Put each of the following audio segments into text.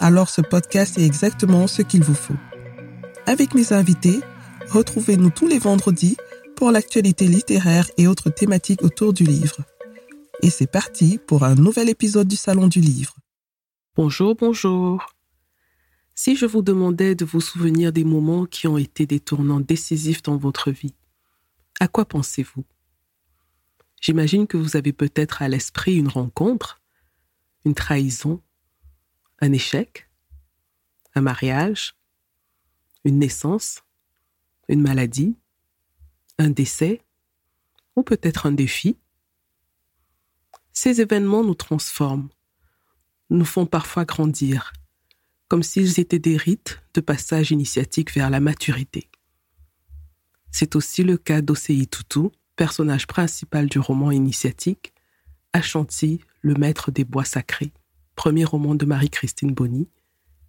alors ce podcast est exactement ce qu'il vous faut. Avec mes invités, Retrouvez-nous tous les vendredis pour l'actualité littéraire et autres thématiques autour du livre. Et c'est parti pour un nouvel épisode du Salon du Livre. Bonjour, bonjour. Si je vous demandais de vous souvenir des moments qui ont été des tournants décisifs dans votre vie, à quoi pensez-vous? J'imagine que vous avez peut-être à l'esprit une rencontre, une trahison, un échec, un mariage, une naissance, une maladie, un décès ou peut-être un défi. Ces événements nous transforment, nous font parfois grandir, comme s'ils étaient des rites de passage initiatique vers la maturité. C'est aussi le cas d'Osei Tutu, personnage principal du roman initiatique, Ashanti, le maître des bois sacrés, premier roman de Marie-Christine Bonny,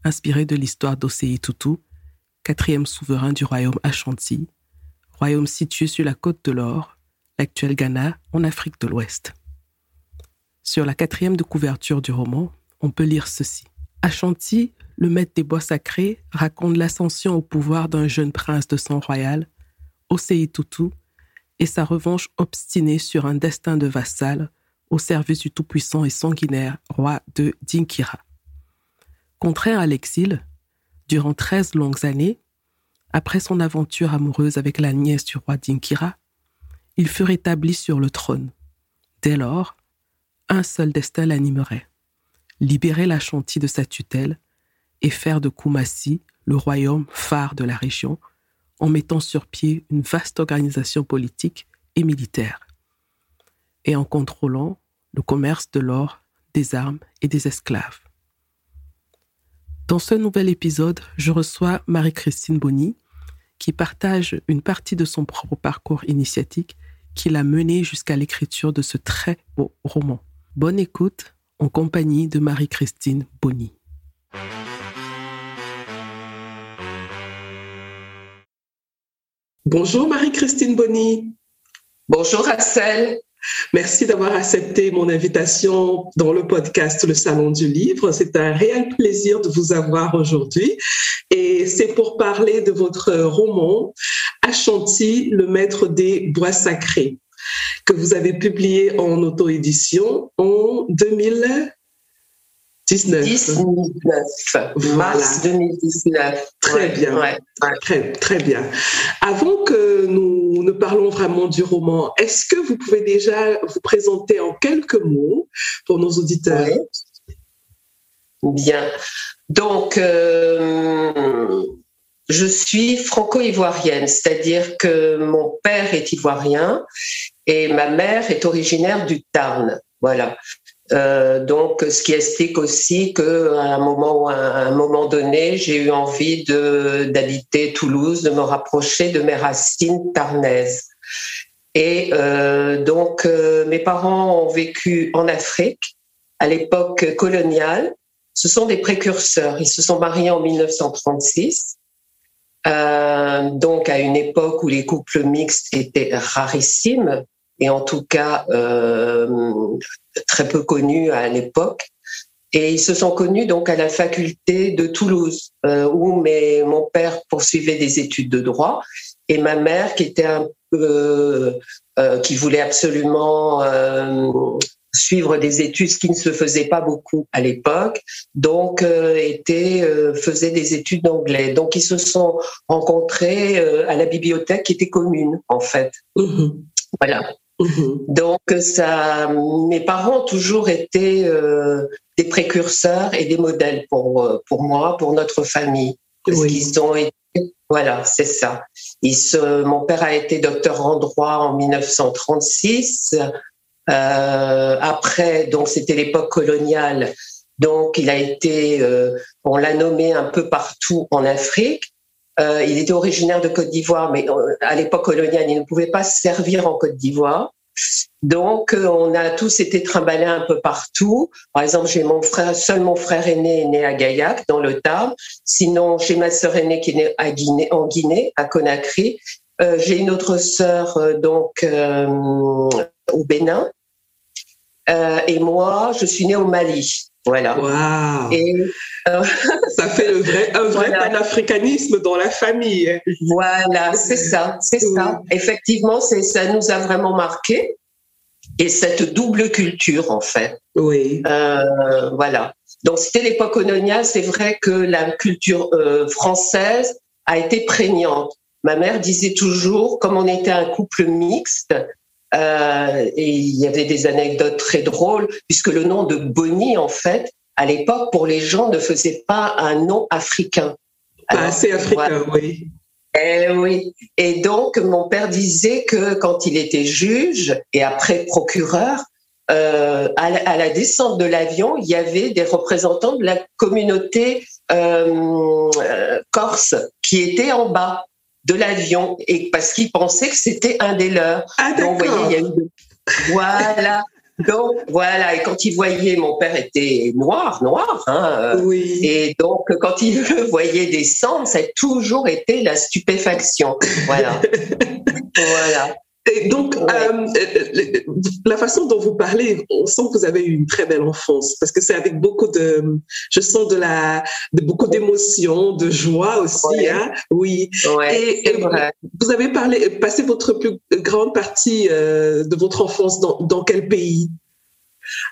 inspiré de l'histoire d'Osei Tutu, quatrième souverain du royaume Ashanti, royaume situé sur la côte de l'Or, l'actuel Ghana, en Afrique de l'Ouest. Sur la quatrième de couverture du roman, on peut lire ceci. Ashanti, le maître des bois sacrés, raconte l'ascension au pouvoir d'un jeune prince de sang royal, Osei Tutu, et sa revanche obstinée sur un destin de vassal au service du tout-puissant et sanguinaire roi de Dinkira. Contraire à l'exil, Durant treize longues années, après son aventure amoureuse avec la nièce du roi d'Inkira, il fut rétabli sur le trône. Dès lors, un seul destin l'animerait libérer la Chantilly de sa tutelle et faire de Koumassi le royaume phare de la région en mettant sur pied une vaste organisation politique et militaire, et en contrôlant le commerce de l'or, des armes et des esclaves. Dans ce nouvel épisode, je reçois Marie-Christine Bonny, qui partage une partie de son propre parcours initiatique qui l'a mené jusqu'à l'écriture de ce très beau roman. Bonne écoute en compagnie de Marie-Christine Bonny. Bonjour Marie-Christine Bonny. Bonjour Axel. Merci d'avoir accepté mon invitation dans le podcast Le Salon du Livre. C'est un réel plaisir de vous avoir aujourd'hui. Et c'est pour parler de votre roman Ashanti, le maître des bois sacrés, que vous avez publié en auto-édition en 2000. 19. 19. Mars 2019. Très bien. Très, très bien. Avant que nous parlons vraiment du roman, est-ce que vous pouvez déjà vous présenter en quelques mots pour nos auditeurs? Bien. Donc, euh, je suis franco-ivoirienne, c'est-à-dire que mon père est ivoirien et ma mère est originaire du Tarn. Voilà. Euh, donc, ce qui explique aussi moment, à un moment donné, j'ai eu envie d'habiter Toulouse, de me rapprocher de mes racines tarnaises. Et euh, donc, euh, mes parents ont vécu en Afrique à l'époque coloniale. Ce sont des précurseurs. Ils se sont mariés en 1936. donc à une époque où les couples mixtes étaient rarissimes et en tout cas euh, très peu connus à l'époque. Et ils se sont connus donc à la faculté de Toulouse, euh, où mes, mon père poursuivait des études de droit et ma mère qui était un peu, euh, qui voulait absolument suivre des études, ce qui ne se faisait pas beaucoup à l'époque, donc était faisait des études d'anglais. Donc ils se sont rencontrés à la bibliothèque qui était commune en fait. Mmh voilà. Mhm. Donc ça, mes parents ont toujours été euh, des précurseurs et des modèles pour euh, pour moi, pour notre famille, parce qu'ils ont été, voilà, c'est ça. Ils se, mon père a été docteur en droit en 1936. Euh, après, donc c'était l'époque coloniale. Donc, il a été on l'a nommé un peu partout en Afrique. Euh, il était originaire de Côte d'Ivoire, mais euh, à l'époque coloniale, il ne pouvait pas servir en Côte d'Ivoire. Donc, euh, on a tous été trimballés un peu partout. Par exemple, j'ai mon frère, seul mon frère aîné est né à Gaillac, dans le Tarn. Sinon, j'ai ma sœur aînée qui est née en Guinée, à Conakry. J'ai une autre sœur, donc, au Bénin. et moi, je suis née au Mali. Voilà. Wow. Et ça fait le vrai, un vrai panafricanisme dans la famille. Voilà, c'est ça, c'est ça. Effectivement, c'est ça nous a vraiment marqué et cette double culture en fait. Oui. Euh, voilà. Donc c'était l'époque coloniale. C'est vrai que la culture euh, française a été prégnante. Ma mère disait toujours, comme on était un couple mixte, euh, et il y avait des anecdotes très drôles, puisque le nom de Bonnie, en fait, à l'époque, pour les gens, ne faisait pas un nom africain. Pas assez africain, oui. Eh oui. Et donc, mon père disait que quand il était juge et après procureur, euh, à, la, à, la, descente de l'avion, il y avait des représentants de la communauté euh, corse qui étaient en bas de l'avion et parce qu'ils pensaient que c'était un des leurs. Ah, Donc, vous voyez, il y a eu voilà. Donc voilà, et quand il voyait, mon père était noir, noir, hein, oui. et donc quand il le voyait descendre, ça a toujours été la stupéfaction. Voilà. voilà. Et donc, ouais. euh, la façon dont vous parlez, on sent que vous avez eu une très belle enfance, parce que c'est avec beaucoup de, je sens de la, de beaucoup d'émotions, de joie aussi, ouais. hein. Oui. Ouais, et, et vous avez parlé, passé votre plus grande partie euh, de votre enfance dans, dans quel pays?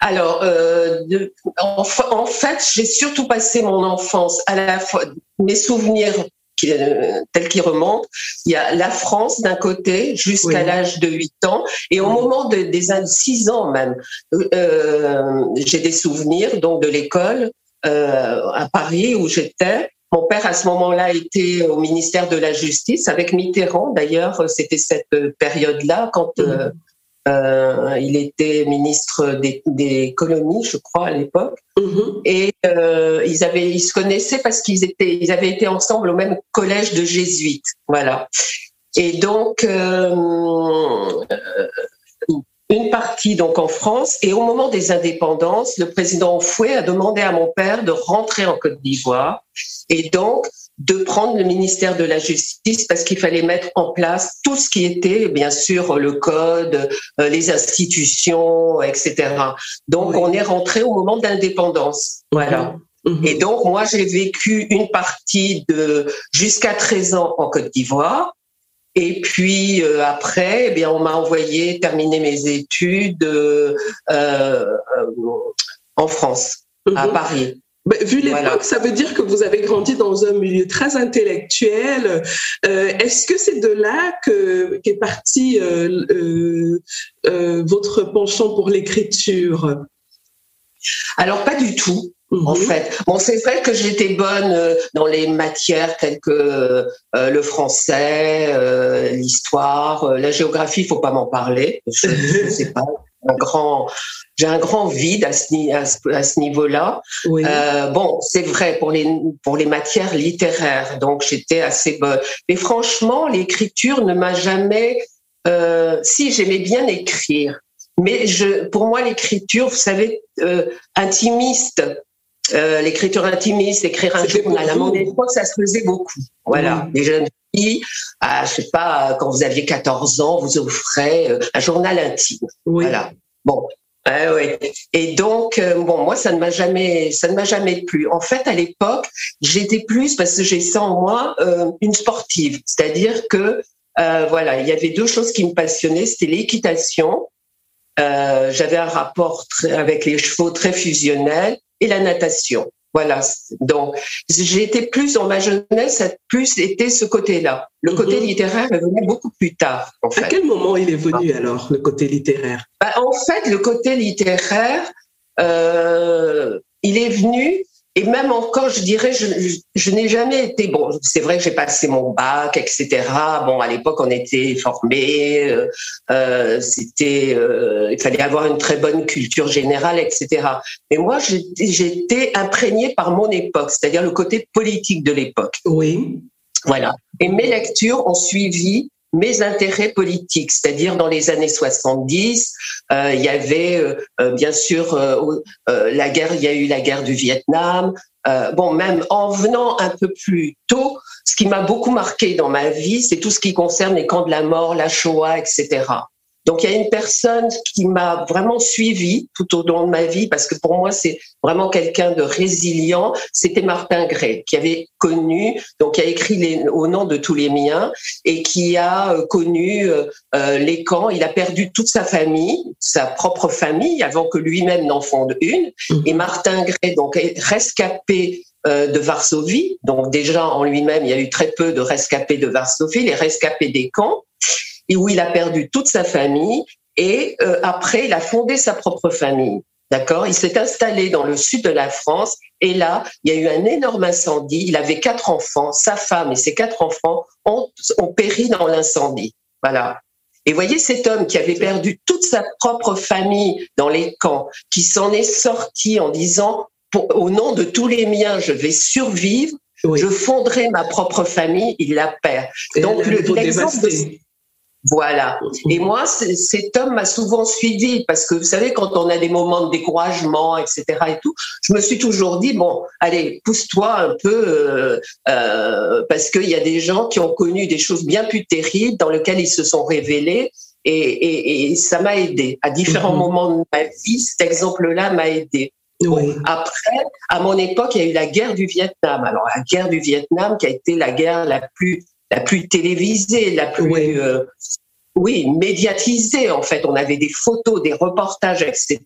Alors, euh, de, en, en, fait, j'ai surtout passé mon enfance à la fois mes souvenirs euh, tels qu'ils remontent. Il y a la France d'un côté jusqu'à oui. l'âge de 8 ans et au oui. moment de, des 6 ans même, euh, j'ai des souvenirs donc de l'école euh, à Paris où j'étais. Mon père, à ce moment-là, était au ministère de la Justice avec Mitterrand. D'ailleurs, c'était cette période-là quand mmh. Euh, il était ministre des, des, colonies, je crois, à l'époque. -hmm. Et euh, ils, avaient, ils se connaissaient parce qu'ils étaient, ils avaient été ensemble au même collège de jésuites. Voilà. Et donc, euh, une partie donc en France. Et au moment des indépendances, le président Fouet a demandé à mon père de rentrer en Côte d'Ivoire. Et donc, de prendre le ministère de la Justice parce qu'il fallait mettre en place tout ce qui était, bien sûr, le code, euh, les institutions, etc. Donc, oui. on est rentré au moment d'indépendance. Voilà. Mmh. Et donc, moi, j'ai vécu une partie de jusqu'à 13 ans en Côte d'Ivoire. Et puis euh, après, eh bien, on m'a envoyé terminer mes études euh, euh, en France, mmh. à Paris. Bah, vu l'époque, voilà. ça veut dire que vous avez grandi dans un milieu très intellectuel. Est-ce que c'est de là que qu'est parti votre penchant pour l'écriture? Alors pas du tout. Mmh. En fait, bon, c'est vrai que j'étais bonne dans les matières telles que euh, le français, euh, l'histoire, la géographie. Il faut pas m'en parler. Je ne sais pas un grand, j'ai un grand vide à ce, à ce, à ce niveau-là. Oui. Euh, bon, c'est vrai pour les pour les matières littéraires, donc j'étais assez bonne. Mais franchement, l'écriture ne m'a jamais. Euh, si j'aimais bien écrire, mais je, pour moi, l'écriture, vous savez, euh, intimiste. Euh, l'écriture intimiste, écrire un journal. À mon époque, ça se faisait beaucoup. Voilà, mmh. les jeunes filles, à, je sais pas, quand vous aviez 14 ans, vous offrez euh, un journal intime. Oui. Voilà. Bon. Euh, ouais. Et donc, euh, bon, moi, ça ne m'a jamais, ça ne m'a jamais plu. En fait, à l'époque, j'étais plus parce que j'ai ça en moi euh, une sportive, c'est-à-dire que voilà, il y avait deux choses qui me passionnaient, c'était l'équitation. J'avais un rapport très, avec les chevaux très fusionnel et la natation. Voilà. Donc, j'ai été plus dans ma jeunesse, ça a plus été ce côté-là. Le côté mm -hmm. littéraire est venu beaucoup plus tard. En fait. À quel moment il est venu alors, le côté littéraire? Bah, En fait, le côté littéraire, euh, il est venu et même encore, je dirais, je, je, n'ai jamais été bon. C'est vrai que j'ai passé mon bac, etc. Bon, à l'époque, on était formés. Euh, euh, c'était, euh, il fallait avoir une très bonne culture générale, etc. Mais moi, j'étais imprégnée par mon époque, c'est-à-dire le côté politique de l'époque. Oui. Voilà. Et mes lectures ont suivi mes intérêts politiques, c'est-à-dire dans les années 70, euh, il y avait euh, euh, bien sûr la guerre, il y a eu la guerre du Vietnam. bon, même en venant un peu plus tôt, ce qui m'a beaucoup marqué dans ma vie, c'est tout ce qui concerne les camps de la mort, la Shoah, etc. Donc il y a une personne qui m'a vraiment suivi tout au long de ma vie parce que pour moi c'est vraiment quelqu'un de résilient. C'était Martin Gray qui avait connu, donc qui a écrit les, au nom de tous les miens et qui a euh, connu euh, euh, les camps. Il a perdu toute sa famille, sa propre famille avant que lui-même n'en fonde une. Mmh. Et Martin Gray donc est rescapé de Varsovie. Donc déjà en lui-même, il y a eu très peu de rescapés de Varsovie, les rescapés des camps et où il a perdu toute sa famille. Et euh, après, il a fondé sa propre famille. D'accord? Il s'est installé dans le sud de la France et là, il y a eu un énorme incendie. Il avait quatre enfants. Sa femme et ses quatre enfants ont, ont péri dans l'incendie. Voilà. Et voyez cet homme qui avait perdu toute sa propre famille dans les camps, qui s'en est sorti en disant au nom de tous les miens, je vais survivre, je fonderai ma propre famille, il la perd. Donc l'exemple voilà. Et moi, cet homme m'a souvent suivi parce que vous savez, quand on a des moments de découragement, etc. et tout, je me suis toujours dit bon, allez, pousse-toi un peu euh, euh, parce qu'il y a des gens qui ont connu des choses bien plus terribles dans lesquelles ils se sont révélés. Et, ça m'a aidé à différents mhm. moments de ma vie. Cet exemple-là m'a aidé. après, à mon époque, il y a eu la guerre du Vietnam. Alors la guerre du Vietnam qui a été la guerre la plus la plus télévisée, la plus oui. Euh, oui. médiatisée en fait. On avait des photos, des reportages, etc.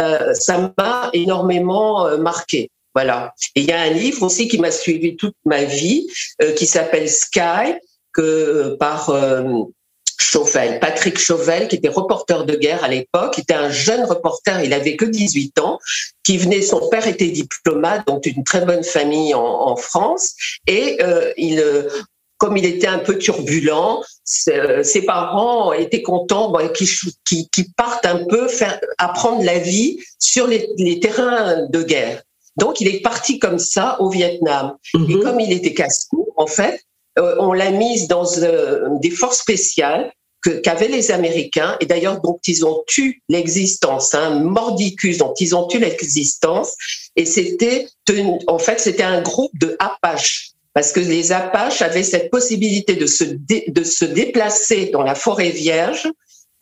Euh, ça m'a énormément euh, marqué. Voilà. Et il y a un livre aussi qui m'a suivi toute ma vie, euh, qui s'appelle Sky, que par Chauvel, Patrick Chauvel, qui était reporter de guerre à l'époque, était un jeune reporter, il avait que 18 ans, qui venait, son père était diplomate, donc une très bonne famille en, en France, et euh, il, comme il était un peu turbulent, ses parents étaient contents qu'il parte un peu faire apprendre la vie sur les, terrains de guerre. Donc il est parti comme ça au Vietnam. Et mhm. comme il était casse-cou, en fait, euh, on l'a mise dans euh, des forces spéciales qu'avaient les Américains et d'ailleurs dont ils ont eu l'existence, un hein, mordicus dont ils ont eu l'existence. Et c'était, en fait, c'était un groupe de Apaches parce que les Apaches avaient cette possibilité de se, de se déplacer dans la forêt vierge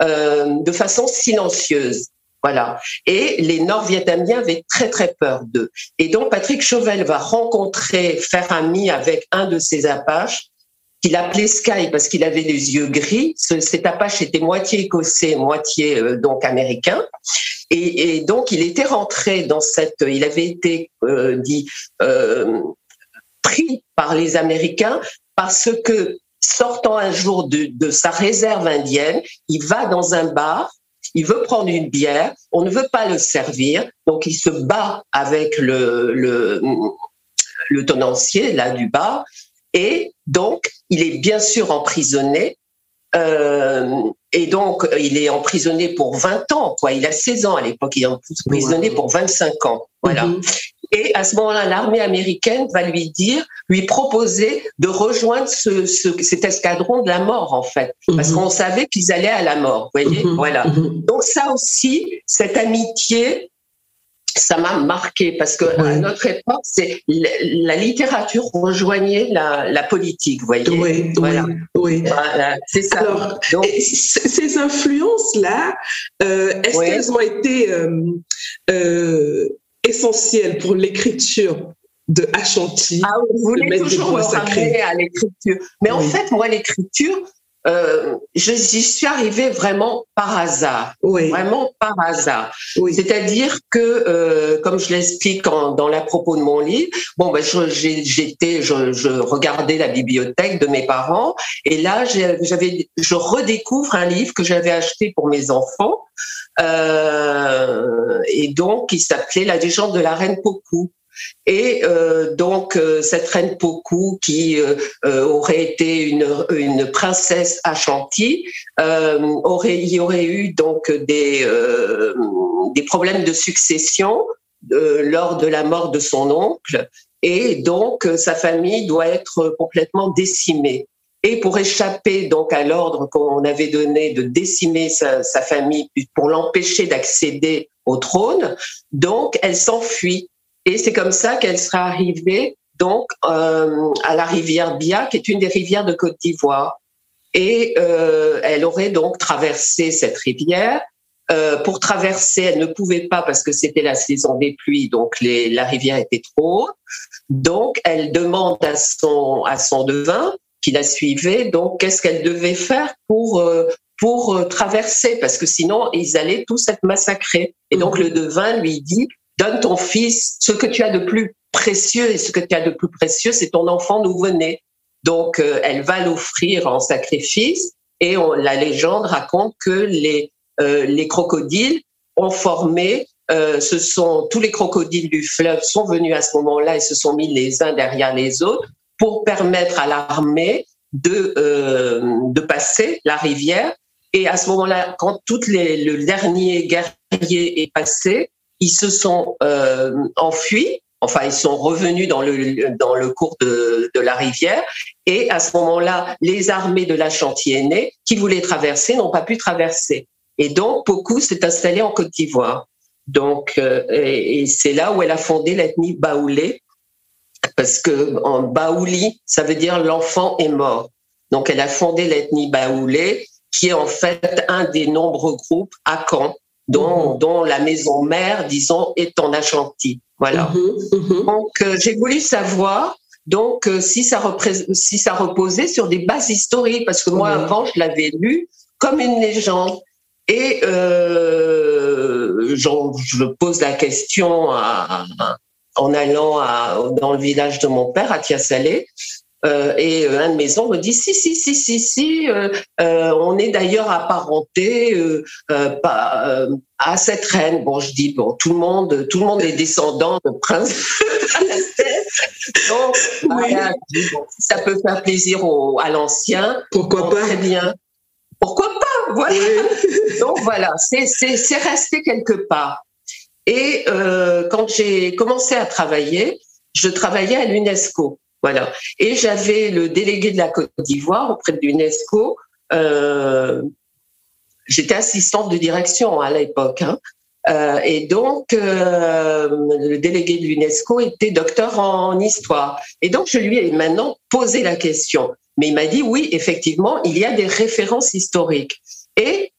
euh, de façon silencieuse. Voilà. Et les Nord-Vietnamiens avaient très très peur d'eux. Et donc Patrick Chauvel va rencontrer, faire ami avec un de ces Apaches qu'il appelait Sky parce qu'il avait les yeux gris. cet Apache était moitié écossais, moitié euh, donc américain. Et, donc il était rentré dans cette, il avait été euh, dit pris par les Américains parce que sortant un jour de, sa réserve indienne, il va dans un bar, il veut prendre une bière, on ne veut pas le servir, donc il se bat avec le, le, le tenancier là du bar, et donc il est bien sûr emprisonné. Euh, et donc, il est emprisonné pour 20 ans, quoi. Il a 16 ans à l'époque, il est emprisonné pour 25 ans. Voilà. Mhm. Et à ce moment-là, l'armée américaine va lui dire, lui proposer de rejoindre ce, cet escadron de la mort, en fait, parce mhm. qu'on savait qu'ils allaient à la mort. Vous voyez, mhm. voilà. Mhm. Donc ça aussi, cette amitié, ça m'a marqué parce que à notre époque, c'est la, littérature rejoignait la, la, politique, vous voyez. Oui, voilà. oui, voilà, c'est ça. Alors, Donc, ces influences-là, euh, est-ce qu'elles ont été euh, euh, essentiel pour l'écriture de Ashanti. Ah, vous voulez toujours me ramener à l'écriture. Mais en fait, moi, l'écriture, euh, j'y suis arrivée vraiment par hasard, oui. vraiment par hasard. Oui. C'est-à-dire que, euh, comme je l'explique dans la propos de mon livre, bon, ben, j'étais, je, je, regardais la bibliothèque de mes parents, et là, j'avais, je redécouvre un livre que j'avais acheté pour mes enfants, euh, et donc il s'appelait La légende de la reine Poku. Et euh, donc euh, cette reine Poku, qui euh, aurait été une, princesse Ashanti, aurait il y aurait eu donc des des problèmes de succession lors de la mort de son oncle, et donc sa famille doit être complètement décimée. Et pour échapper donc à l'ordre qu'on avait donné de décimer sa, sa famille pour l'empêcher d'accéder au trône, donc elle s'enfuit. Et c'est comme ça qu'elle sera arrivée donc euh, à la rivière Bia, qui est une des rivières de Côte d'Ivoire. Et euh, elle aurait donc traversé cette rivière. Euh, pour traverser, elle ne pouvait pas parce que c'était la saison des pluies, donc les, la rivière était trop haute. Donc, elle demande à son à son devin qui la suivait, donc qu'est-ce qu'elle devait faire pour pour traverser, parce que sinon ils allaient tous être massacrés. Et donc mhm. le devin lui dit donne ton fils ce que tu as de plus précieux et ce que tu as de plus précieux, c'est ton enfant nouveau-né. Donc euh, elle va l'offrir en sacrifice et on, la légende raconte que les les crocodiles ont formé ce sont tous les crocodiles du fleuve sont venus à ce moment-là et se sont mis les uns derrière les autres pour permettre à l'armée de, euh, de passer la rivière. Et à ce moment-là, quand tout les, le dernier guerrier est passé, ils se sont euh, enfuis. Enfin, ils sont revenus dans le dans le cours de, la rivière. Et à ce moment-là, les armées de la Chantier qui voulaient traverser n'ont pas pu traverser. Et donc, beaucoup s'est installé en Côte d'Ivoire. Donc, euh, et, et c'est là où elle a fondé l'ethnie Baoulé, parce que en Baouli, ça veut dire l'enfant est mort. Donc elle a fondé l'ethnie baoulé, qui est en fait un des nombreux groupes à Caen, dont, mhm. dont la maison mère, disons, est en Ashanti. Voilà. Mhm, mhm. Donc euh, j'ai voulu savoir donc euh, si ça si ça reposait sur des bases historiques, parce que moi avant je l'avais lu comme une légende. Et euh, je pose la question à, en allant à, dans le village de mon père, à Tiasalé. Euh, et euh, un de mes oncles me dit si si si si si euh, euh on est d'ailleurs apparenté à cette reine. Bon je dis bon tout le monde tout le monde est descendant de prince donc voilà, bon, ça peut faire plaisir au, à l'ancien pourquoi pas? très bien. Pourquoi pas? Voilà. Donc voilà c'est c'est resté quelque part. Et quand j'ai commencé à travailler, je travaillais à l'UNESCO. Voilà. Et j'avais le délégué de la Côte d'Ivoire auprès de l'UNESCO. Euh, J'étais assistante de direction à l'époque. Hein. Euh, et donc, euh, le délégué de l'UNESCO était docteur en histoire. Et donc, je lui ai maintenant posé la question. Mais il m'a dit, oui, effectivement, il y a des références historiques. Et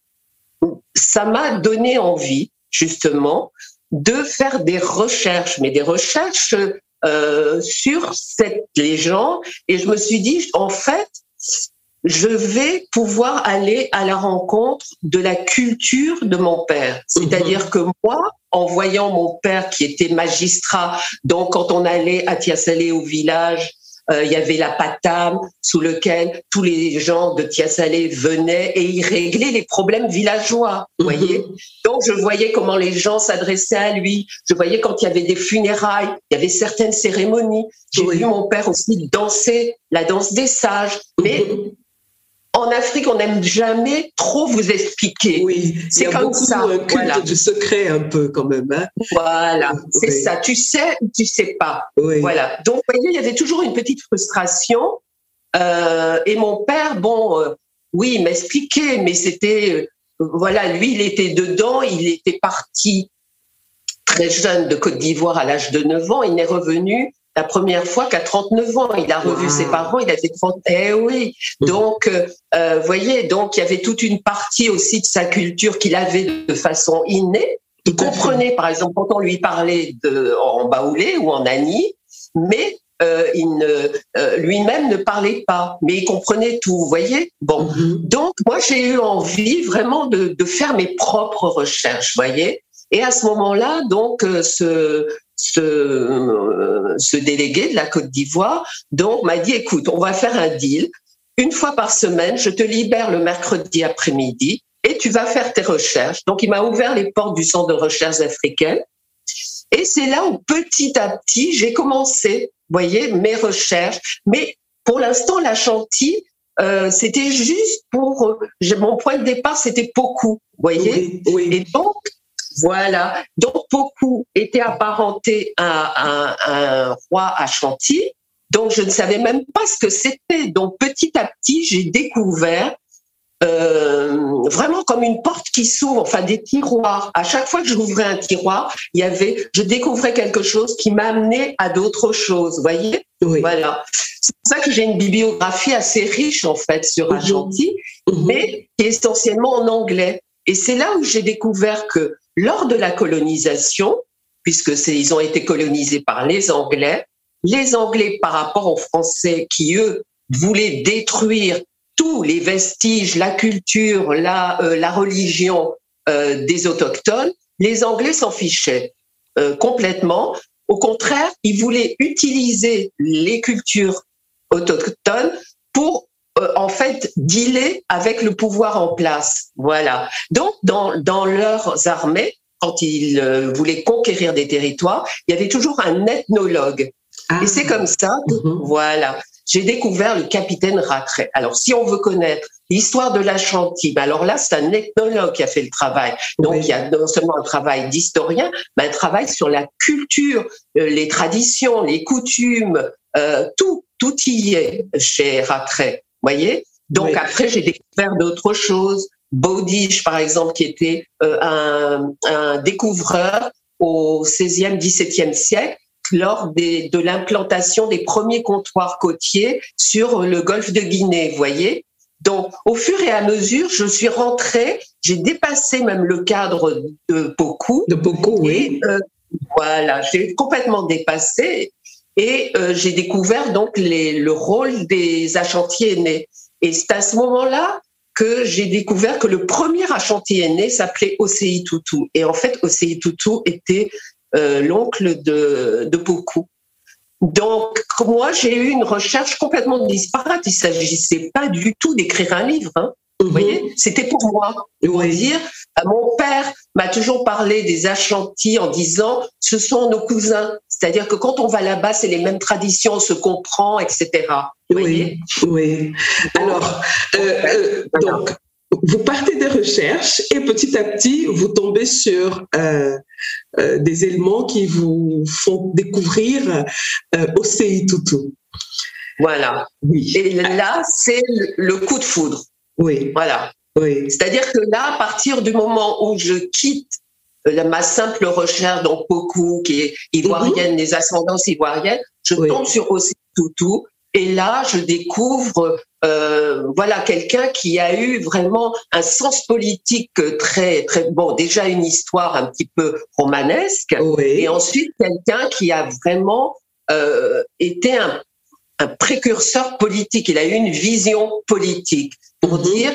ça m'a donné envie, justement, de faire des recherches, mais des recherches euh, sur cette légende. Et je me suis dit, en fait, je vais pouvoir aller à la rencontre de la culture de mon père. C'est-à-dire mhm. que moi, en voyant mon père qui était magistrat, donc quand on allait à Tiasalé au village, euh, il y avait la patame sous lequel tous les gens de Tiasalé venaient et ils réglaient les problèmes villageois. Vous mhm. voyez Donc je voyais comment les gens s'adressaient à lui. Je voyais quand il y avait des funérailles, il y avait certaines cérémonies. J'ai vu mon père aussi danser la danse des sages. Mais mhm en Afrique, on n'aime jamais trop vous expliquer. Oui, c'est comme ça. Un culte voilà. du secret un peu quand même. Hein. Voilà, c'est ça. Tu sais ou tu sais pas. Voilà. Donc, vous voyez, il y avait toujours une petite frustration. Euh, et mon père, bon, euh, oui, il m'expliquait, mais c'était, euh, voilà, lui, il était dedans, il était parti très jeune de Côte d'Ivoire à l'âge de 9 ans. Il n'est revenu la première fois qu'à 39 ans. Il a revu ses parents, il avait 30. Eh oui. Donc, euh, euh, voyez, donc il y avait toute une partie aussi de sa culture qu'il avait de façon innée. Il comprenait, par exemple, quand on lui parlait de, en baoulé ou en ani, mais euh, il euh, lui-même ne parlait pas, mais il comprenait tout, vous voyez. Bon, mm-hmm. donc moi j'ai eu envie vraiment de, de, faire mes propres recherches, voyez. Et à ce moment-là, donc, euh, ce, ce, euh, ce délégué de la Côte d'Ivoire, donc, m'a dit, écoute, on va faire un deal. Une fois par semaine, je te libère le mercredi après-midi et tu vas faire tes recherches. Donc, il m'a ouvert les portes du centre de recherche africaine. Et c'est là où petit à petit, j'ai commencé, voyez, mes recherches. Mais pour l'instant, la chantilly, euh, c'était juste pour euh, mon point de départ, c'était beaucoup, voyez. Et donc voilà, donc beaucoup étaient apparentés à, un roi à Chantilly. Donc je ne savais même pas ce que c'était. Donc petit à petit, j'ai découvert euh, vraiment comme une porte qui s'ouvre, enfin des tiroirs. À chaque fois que j'ouvrais un tiroir, il y avait, je découvrais quelque chose qui m'amenait à d'autres choses. Voyez? Voilà. C'est pour ça que j'ai une bibliographie assez riche en fait sur un gentil, mhm. mais qui est essentiellement en anglais. Et c'est là où j'ai découvert que lors de la colonisation, puisque ils ont été colonisés par les Anglais, les Anglais par rapport aux Français qui eux voulaient détruire tous les vestiges, la culture, la, euh, religion euh, des autochtones, les Anglais s'en fichaient euh, complètement. Au contraire, ils voulaient utiliser les cultures autochtones pour en fait dealer avec le pouvoir en place. Voilà. Donc dans, dans leurs armées, quand ils voulaient conquérir des territoires, il y avait toujours un ethnologue. Et c'est ah. comme ça, mhm. voilà j'ai découvert le capitaine Rattray. Alors, si on veut connaître l'histoire de la Chantilly, ben alors là, c'est un ethnologue qui a fait le travail. Donc, il y a non seulement un travail d'historien, mais un travail sur la culture, euh, les traditions, les coutumes, euh, tout, tout y est chez Rattray. Voyez? Donc après, j'ai découvert d'autres choses. Bowditch, par exemple, qui était euh, un, un découvreur au 16e, 17e siècle, lors des, de l'implantation des premiers comptoirs côtiers sur le golfe de Guinée, vous voyez? Donc, au fur et à mesure, je suis rentrée, j'ai dépassé même le cadre de beaucoup. De beaucoup, oui. Euh, voilà, j'ai complètement dépassé et euh, j'ai découvert donc le rôle des achantiers aînés. Et c'est à ce moment-là que j'ai découvert que le premier achantier aîné s'appelait Océi Toutou. Et en fait, Océi Toutou était euh, l'oncle de, de beaucoup. Donc, moi, j'ai eu une recherche complètement disparate. Il s'agissait pas du tout d'écrire un livre. Hein. Vous mhm. voyez, c'était pour moi. Dire, euh, mon père m'a toujours parlé des Achantis en disant, ce sont nos cousins. C'est-à-dire que quand on va là-bas, c'est les mêmes traditions, on se comprend, etc. oui, oui. Alors, euh, euh, donc, vous partez des recherches et petit à petit, vous tombez sur euh, des éléments qui vous font découvrir euh, Océi Toutou. Voilà. Oui. Et là, c'est le coup de foudre. Oui. Voilà. Oui. C'est-à-dire que là, à partir du moment où je quitte euh, ma simple recherche, donc beaucoup, qui est ivoirienne, les ascendances ivoiriennes, je tombe sur Océi Toutou et là, je découvre, euh, voilà, quelqu'un qui a eu vraiment un sens politique très, très bon. Déjà une histoire un petit peu romanesque, et ensuite quelqu'un qui a vraiment euh, été un, un, précurseur politique. Il a eu une vision politique pour mhm. dire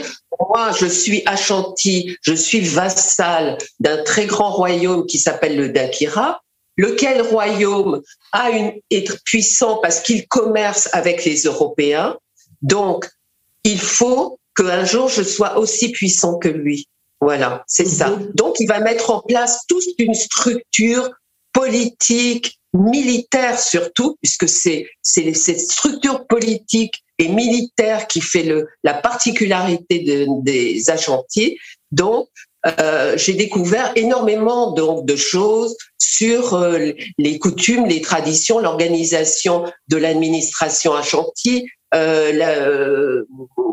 moi, je suis Ashanti, je suis vassal d'un très grand royaume qui s'appelle le Dakira lequel royaume a une, être puissant parce qu'il commerce avec les Européens. Donc, il faut qu'un jour je sois aussi puissant que lui. Voilà, c'est ça. Mhm. Donc, il va mettre en place toute une structure politique, militaire surtout, puisque c'est cette structure politique et militaire qui fait le, la particularité de, des Achantiers. Donc, euh, j'ai découvert énormément donc de choses sur euh, les coutumes, les traditions, l'organisation de l'administration à chantier, euh,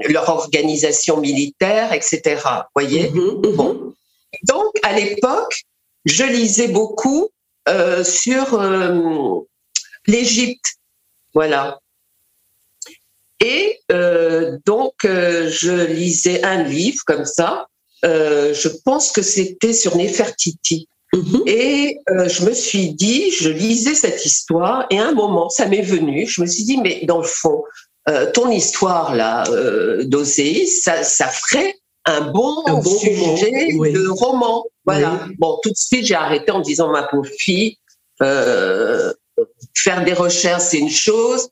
leur organisation militaire, etc. Voyez? Mhm, mhm. Bon. Donc à l'époque, je lisais beaucoup sur l'Égypte, voilà. Et donc je lisais un livre comme ça euh, je pense que c'était sur Nefertiti. Mhm. Et euh, je me suis dit, je lisais cette histoire, et à un moment, ça m'est venu, je me suis dit, mais dans le fond, euh, ton histoire là, euh, d'Océis, ça, ça ferait un bon, un bon sujet de roman. Voilà. Bon, tout de suite, j'ai arrêté en disant, ma pauvre fille, euh, faire des recherches, c'est une chose,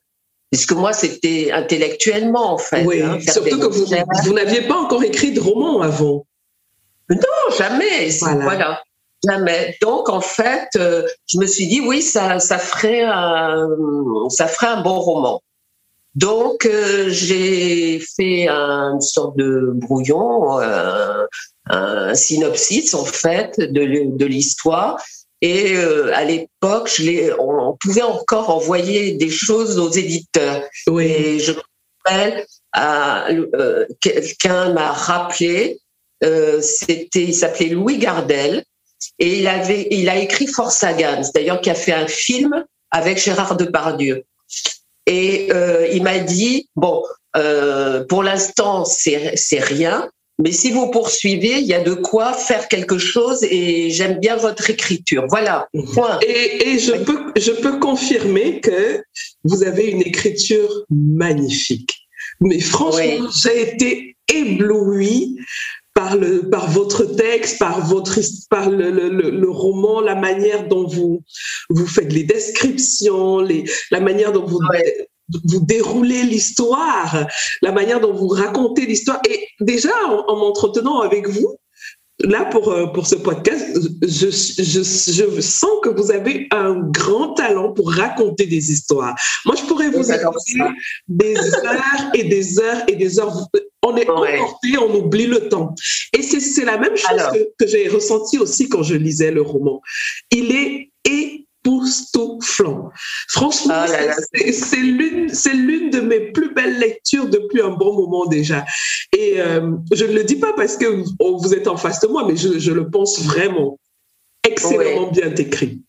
puisque moi, c'était intellectuellement, en fait. Oui, hein, surtout que vous, vous n'aviez pas encore écrit de roman avant. Non, jamais. Voilà. Jamais. Donc en fait, euh, je me suis dit oui, ça, ça ferait un, ça ferait un bon roman. Donc euh, j'ai fait une sorte de brouillon, un, un synopsis en fait de, de l'histoire. Et euh, à l'époque, je on, pouvait encore envoyer des choses aux éditeurs. Oui. Et je me rappelle, euh, quelqu'un m'a rappelé. Euh, c'était, il s'appelait Louis Gardel et il avait, il a écrit Force Force d'ailleurs qui a fait un film avec Gérard Depardieu. Et euh, il m'a dit bon, euh, pour l'instant c'est rien, mais si vous poursuivez, il y a de quoi faire quelque chose et j'aime bien votre écriture. Voilà. Point. Et, et je peux je peux confirmer que vous avez une écriture magnifique. Mais franchement, j'ai été éblouie par, le, par votre texte, par, votre, par le, le, le, roman, la manière dont vous, vous faites les descriptions, les, la manière dont vous, vous déroulez l'histoire, la manière dont vous racontez l'histoire. Et déjà, en, m'entretenant avec vous, là pour, euh, pour ce podcast, je, je, je, sens que vous avez un grand talent pour raconter des histoires. Moi, je pourrais vous écouter des heures et des heures et des heures. On est emporté, on oublie le temps. Et c'est la même chose que, que j'ai ressenti aussi quand je lisais le roman. Il est époustouflant. Franchement, ah c'est l'une, c'est l'une de mes plus belles lectures depuis un bon moment déjà. Et euh, je ne le dis pas parce que vous êtes en face de moi, mais je, je le pense vraiment. Excellemment bien écrit.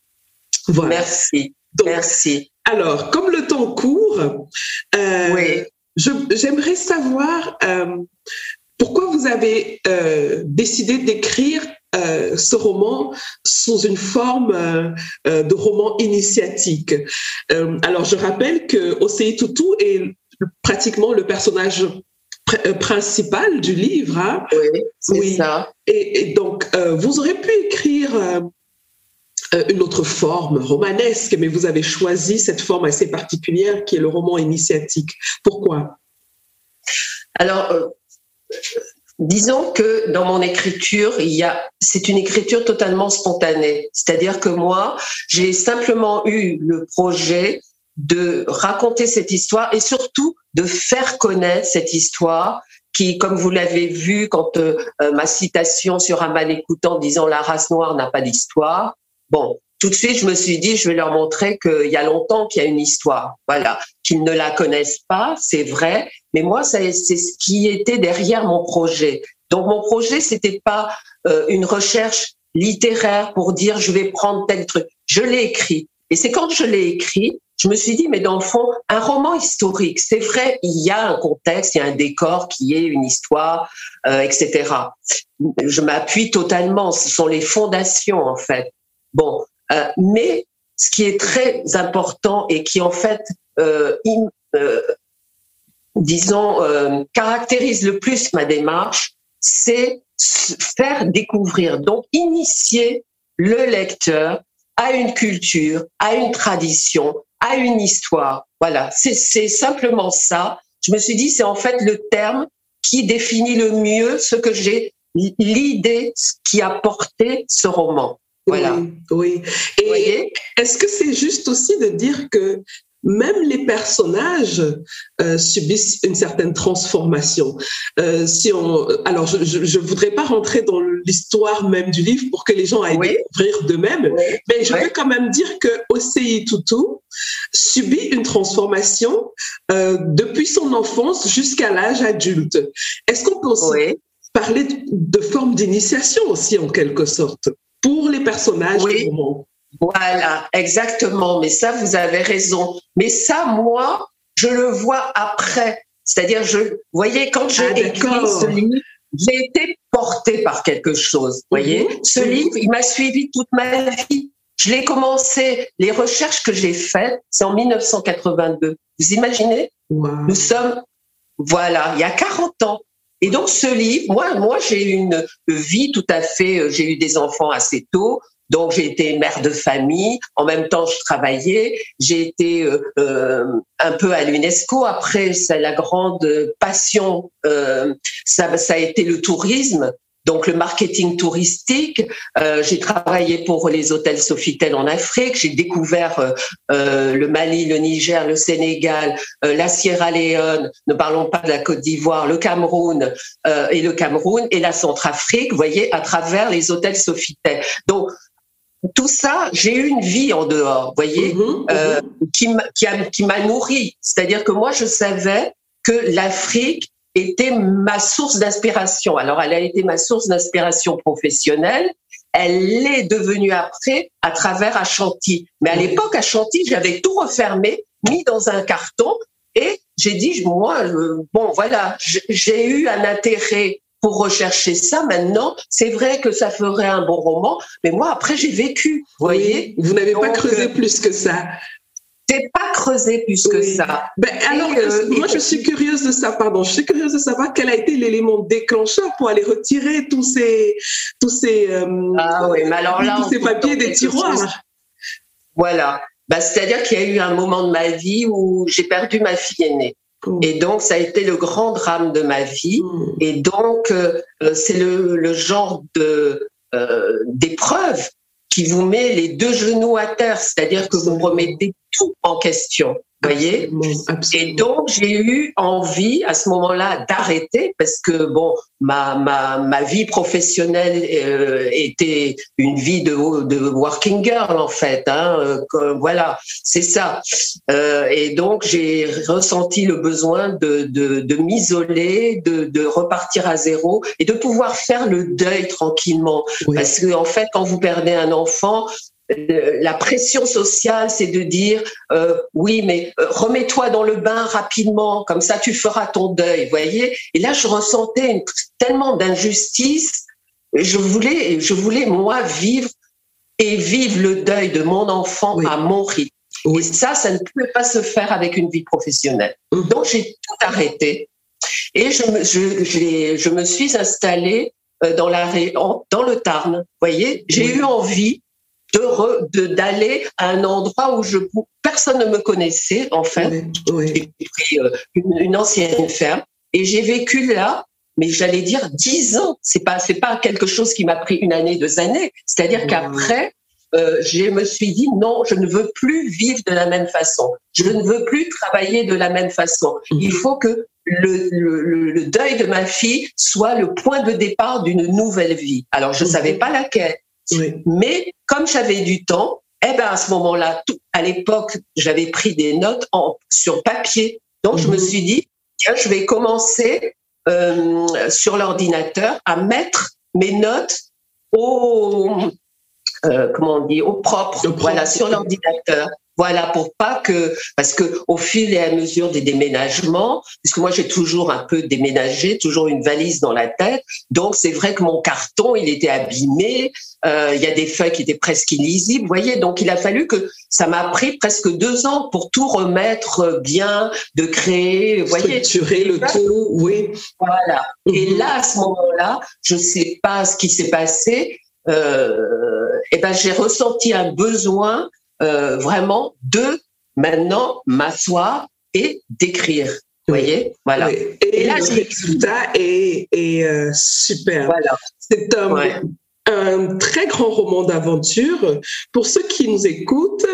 Voilà. Merci. Merci. Alors, comme le temps court, euh, j'aimerais savoir euh, pourquoi vous avez euh, décidé d'écrire euh, ce roman sous une forme euh, euh, de roman initiatique. alors, je rappelle que Osei Tutu est pratiquement le personnage principal du livre. Hein. Oui, c'est ça. Et, donc, vous aurez pu écrire une autre forme romanesque, mais vous avez choisi cette forme assez particulière qui est le roman initiatique. Pourquoi? Alors, Disons que dans mon écriture, il y a, c'est une écriture totalement spontanée. C'est-à-dire que moi, j'ai simplement eu le projet de raconter cette histoire et surtout de faire connaître cette histoire qui, comme vous l'avez vu, quand euh, ma citation sur un mal écoutant disant la race noire n'a pas d'histoire, bon, tout de suite, je me suis dit, je vais leur montrer qu'il y a longtemps qu'il y a une histoire. Voilà. Qu'ils ne la connaissent pas, c'est vrai. Mais moi, c'est ce qui était derrière mon projet. Donc, mon projet, c'était pas euh, une recherche littéraire pour dire, je vais prendre tel truc. Je l'ai écrit. Et c'est quand je l'ai écrit, je me suis dit, mais dans le fond, un roman historique, c'est vrai, il y a un contexte, il y a un décor qui est une histoire, euh, etc. Je m'appuie totalement, ce sont les fondations en fait. Bon, euh, mais ce qui est très important et qui en fait, euh, euh, disons, caractérise le plus ma démarche, c'est faire découvrir, donc initier le lecteur à une culture, à une tradition, à une histoire. Voilà, c'est simplement ça. Je me suis dit, c'est en fait le terme qui définit le mieux ce que j'ai, l'idée qui a porté ce roman. Voilà. Oui. Et est-ce que c'est juste aussi de dire que même les personnages euh, subissent une certaine transformation. Euh, si on, alors, je ne voudrais pas rentrer dans l'histoire même du livre pour que les gens aillent découvrir d'eux-mêmes, mais je veux quand même dire que Osei Tutu subit une transformation euh, depuis son enfance jusqu'à l'âge adulte. Est-ce qu'on peut aussi parler de, de forme d'initiation aussi en quelque sorte? Pour les personnages oui. Voilà, exactement. Mais ça, vous avez raison. Mais ça, moi, je le vois après. C'est-à-dire, je, vous voyez, quand j'ai ah, écrit ce livre, j'ai été portée par quelque chose. Vous voyez, mhm. ce livre, il m'a suivi toute ma vie. Je l'ai commencé, les recherches que j'ai faites, c'est en 1982. Vous imaginez? Nous sommes, voilà, il y a 40 ans. Et donc ce livre, moi, moi j'ai une vie tout à fait, euh, j'ai eu des enfants assez tôt, donc j'ai été mère de famille. En même temps, je travaillais. J'ai été euh, euh un peu à l'UNESCO. Après, c'est la grande passion. Euh, ça, ça a été le tourisme. Donc le marketing touristique. Euh, j'ai travaillé pour les hôtels Sofitel en Afrique. J'ai découvert euh, euh, le Mali, le Niger, le Sénégal, la Sierra Leone. Ne parlons pas de la Côte d'Ivoire, le Cameroun et le Cameroun et la Centrafrique. Vous voyez, à travers les hôtels Sofitel. Donc tout ça, j'ai eu une vie en dehors, vous voyez, mhm, mhm. qui m'a nourri. C'est-à-dire que moi, je savais que l'Afrique était ma source d'inspiration. Alors, elle a été ma source d'inspiration professionnelle. Elle l'est devenue après à travers Ashanti. Mais à l'époque, Ashanti, j'avais tout refermé, mis dans un carton et j'ai dit, moi, bon, voilà, j'ai eu un intérêt pour rechercher ça. Maintenant, c'est vrai que ça ferait un bon roman, mais moi, après, j'ai vécu. Vous voyez Vous n'avez pas creusé euh, plus que ça pas creusé plus que ça. Ben, alors, euh, moi, je suis curieuse de ça, pardon, je suis curieuse de savoir quel a été l'élément déclencheur pour aller retirer tous ces, tous ces, euh, ah oui, mais alors là, tous ces papiers des tiroirs. Voilà. Bah, C'est-à-dire qu'il y a eu un moment de ma vie où j'ai perdu ma fille aînée. Oh. Et donc, ça a été le grand drame de ma vie. Hmm. Et donc, euh, c'est le, le, genre de d'épreuve qui vous met les deux genoux à terre, c'est-à-dire que vous remettez tout en question voyez? Et donc, j'ai eu envie à ce moment-là d'arrêter parce que, bon, ma, ma, ma vie professionnelle euh, était une vie de, de working girl, en fait. Hein, euh, voilà, c'est ça. Euh, et donc, j'ai ressenti le besoin de, de, de m'isoler, de, de repartir à zéro et de pouvoir faire le deuil tranquillement. Parce que, en fait, quand vous perdez un enfant, la pression sociale, c'est de dire euh, oui, mais euh, remets-toi dans le bain rapidement, comme ça tu feras ton deuil, voyez. Et là, je ressentais tellement d'injustice. Je voulais, je voulais moi vivre et vivre le deuil de mon enfant à mon rythme. Et ça, ça ne pouvait pas se faire avec une vie professionnelle. Mmh. Donc j'ai tout arrêté et je me, je, je me suis installée euh, dans, la, dans le Tarn. Voyez, j'ai eu envie de d'aller à un endroit où je personne ne me connaissait en fait. J'ai pris euh, une, ancienne ferme et j'ai vécu là, mais j'allais dire dix ans. C'est pas c'est pas quelque chose qui m'a pris une année, deux années. C'est-à-dire qu'après euh, je me suis dit non, je ne veux plus vivre de la même façon. Je ne veux plus travailler de la même façon. Mhm. Il faut que le, le, le, deuil de ma fille soit le point de départ d'une nouvelle vie. Alors je ne mhm. savais pas laquelle. Mais comme j'avais du temps, eh ben à ce moment-là, à l'époque, j'avais pris des notes en, sur papier. Donc je me mhm. suis dit, tiens, je vais commencer euh, sur l'ordinateur à mettre mes notes au euh, comment on dit au propre, voilà, sur l'ordinateur. Voilà, pour pas que, parce que au fil et à mesure des déménagements, puisque moi j'ai toujours un peu déménagé, toujours une valise dans la tête, donc c'est vrai que mon carton il était abîmé, euh, il y a des feuilles qui étaient presque illisibles, vous voyez, donc il a fallu que ça m'a pris presque deux ans pour tout remettre bien, de créer, vous voyez, structurer le tout, oui. Voilà. Et mhm. là à ce moment-là, je sais pas ce qui s'est passé. Euh, et ben j'ai ressenti un besoin euh, vraiment de maintenant m'asseoir et d'écrire. Vous voyez? Voilà. Et, là, le résultat est, est euh, super. Voilà. C'est un, un très grand roman d'aventure. Pour ceux qui nous écoutent,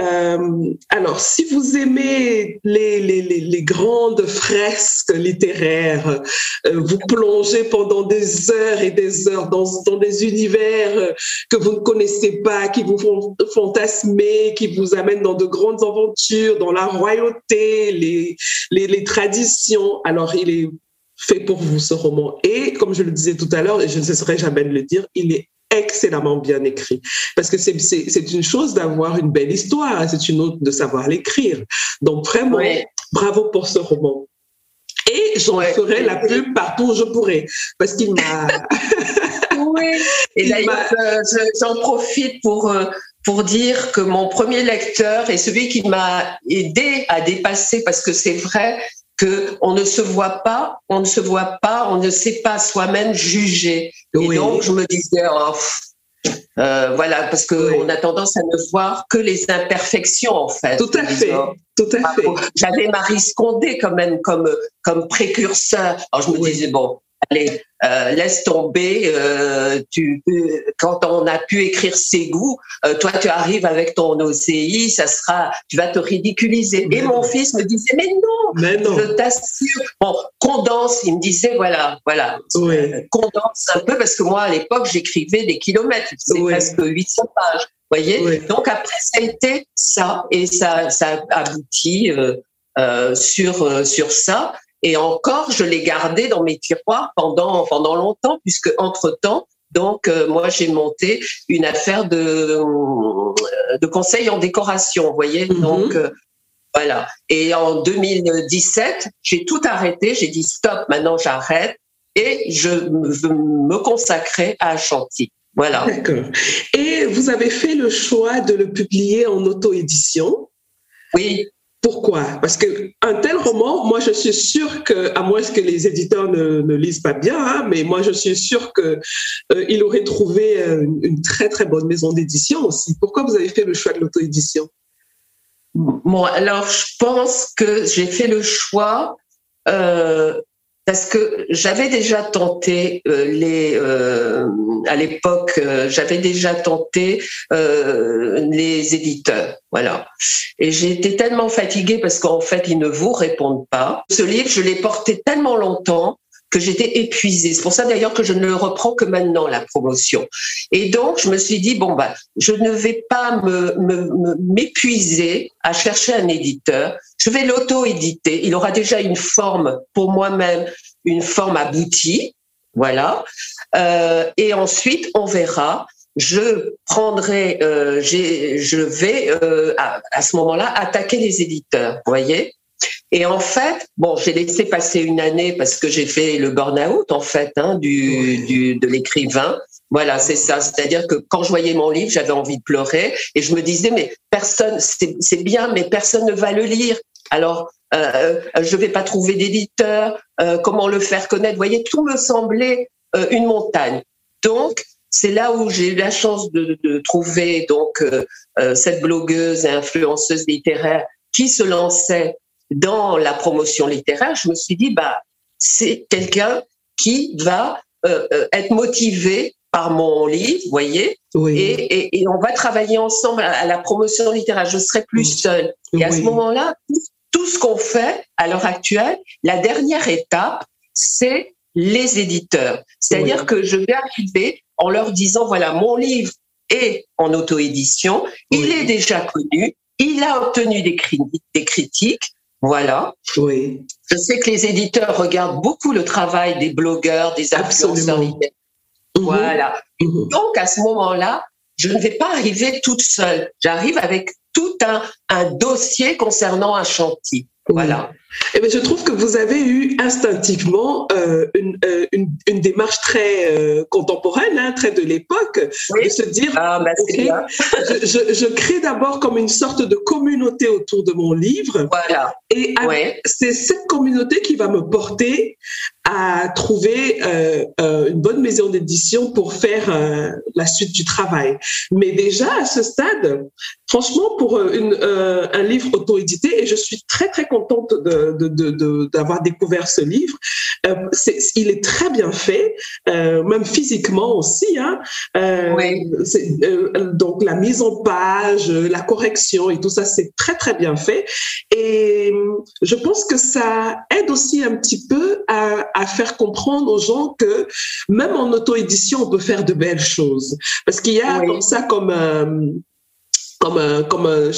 euh, alors si vous aimez les, les, grandes fresques littéraires, euh, vous plongez pendant des heures et des heures dans, dans des univers que vous ne connaissez pas, qui vous font fantasmer, qui vous amènent dans de grandes aventures, dans la royauté, les, les traditions. Alors il est fait pour vous, ce roman. Et comme je le disais tout à l'heure, et je ne cesserai jamais de le dire, il est excellemment bien écrit. Parce que c'est une chose d'avoir une belle histoire, c'est une autre de savoir l'écrire. Donc vraiment, bravo pour ce roman. Et j'en ferai la pub partout où je pourrai, parce qu'il m'a... oui, et d'ailleurs, j'en profite pour... Euh, pour dire que mon premier lecteur est celui qui m'a aidé à dépasser, parce que c'est vrai, que on ne se voit pas, on ne se voit pas, on ne sait pas soi-même juger. Et donc je me disais, oh, euh, voilà, parce qu'on a tendance à ne voir que les imperfections en fait. Tout à fait, tout à fait. J'avais Marie Scondé quand même comme comme précurseur. Alors je me disais bon, allez, euh, laisse tomber. Euh, tu, quand on a pu écrire ses goûts, euh, toi tu arrives avec ton OCI, ça sera, tu vas te ridiculiser. et mon fils me disait mais non, mais non. je t'assure. Bon, condense. Il me disait voilà, voilà, condense un peu parce que moi à l'époque j'écrivais des kilomètres, c'est presque 800 pages. Voyez. Donc après ça a été ça et ça ça aboutit sur sur ça. Et encore, je l'ai gardé dans mes tiroirs pendant pendant longtemps, puisque entre temps, donc euh, moi j'ai monté une affaire de euh, de conseil en décoration, vous voyez. Mhm. Donc euh, voilà. Et en 2017, j'ai tout arrêté. J'ai dit stop. Maintenant j'arrête et je veux me consacrer à Chantilly. Voilà. D'accord. Et vous avez fait le choix de le publier en auto-édition? Oui. Pourquoi? Parce qu'un tel roman, moi je suis sûre que, à moins que les éditeurs ne, lisent pas bien, hein, mais moi je suis sûre qu'il euh, aurait trouvé euh, une, très très bonne maison d'édition aussi. Pourquoi vous avez fait le choix de l'auto-édition? Bon, alors je pense que j'ai fait le choix euh, parce que j'avais déjà tenté euh, les euh, à l'époque euh, j'avais déjà tenté les éditeurs voilà et j'ai été tellement fatiguée parce qu'en fait ils ne vous répondent pas ce livre je l'ai porté tellement longtemps que j'étais épuisée. C'est pour ça d'ailleurs que je ne le reprends que maintenant, la promotion. Et donc, je me suis dit, bon, bah, je ne vais pas m'épuiser me, à chercher un éditeur. Je vais l'auto-éditer. Il aura déjà une forme pour moi-même, une forme aboutie. Voilà. Euh, et ensuite, on verra. Je prendrai, euh, je vais euh, à, à, ce moment-là attaquer les éditeurs. Vous voyez et en fait, bon, j'ai laissé passer une année parce que j'ai fait le burn-out en fait hein, du, du, de l'écrivain. Voilà, c'est ça. C'est-à-dire que quand je voyais mon livre, j'avais envie de pleurer et je me disais mais personne, c'est bien, mais personne ne va le lire. Alors, euh, je vais pas trouver d'éditeur. Euh, comment le faire connaître Vous voyez, tout me semblait euh, une montagne. Donc, c'est là où j'ai eu la chance de, de trouver donc euh, euh, cette blogueuse et influenceuse littéraire qui se lançait dans la promotion littéraire, je me suis dit, bah, c'est quelqu'un qui va euh, euh, être motivé par mon livre, vous voyez, et, on va travailler ensemble à, la promotion littéraire. Je serai plus seule. Et à ce moment-là, tout ce qu'on fait à l'heure actuelle, la dernière étape, c'est les éditeurs. C'est-à-dire que je vais arriver en leur disant, voilà, mon livre est en auto-édition, il est déjà connu, il a obtenu des, des critiques, voilà. Oui. Je sais que les éditeurs regardent beaucoup le travail des blogueurs, des influenceurs. Mhm. Voilà. Mhm. Donc, à ce moment-là, je ne vais pas arriver toute seule. J'arrive avec tout un, dossier concernant un chantier. Voilà. Eh bien, je trouve que vous avez eu instinctivement euh, une, euh, une, une, démarche très euh, contemporaine, hein, très de l'époque, de se dire, ah, bah, je, je, je, crée d'abord comme une sorte de communauté autour de mon livre. Voilà. Et c'est cette communauté qui va me porter à trouver une bonne maison d'édition pour faire la suite du travail. Mais déjà à ce stade, franchement, pour une, un livre auto-édité, et je suis très très contente de, d'avoir découvert ce livre. Euh, il est très bien fait, euh, même physiquement aussi. Hein. Euh, donc la mise en page, la correction et tout ça, c'est très très bien fait. Et je pense que ça aide aussi un petit peu à, à faire comprendre aux gens que même en auto-édition, on peut faire de belles choses. Parce qu'il y a comme ça comme comme un, comme un,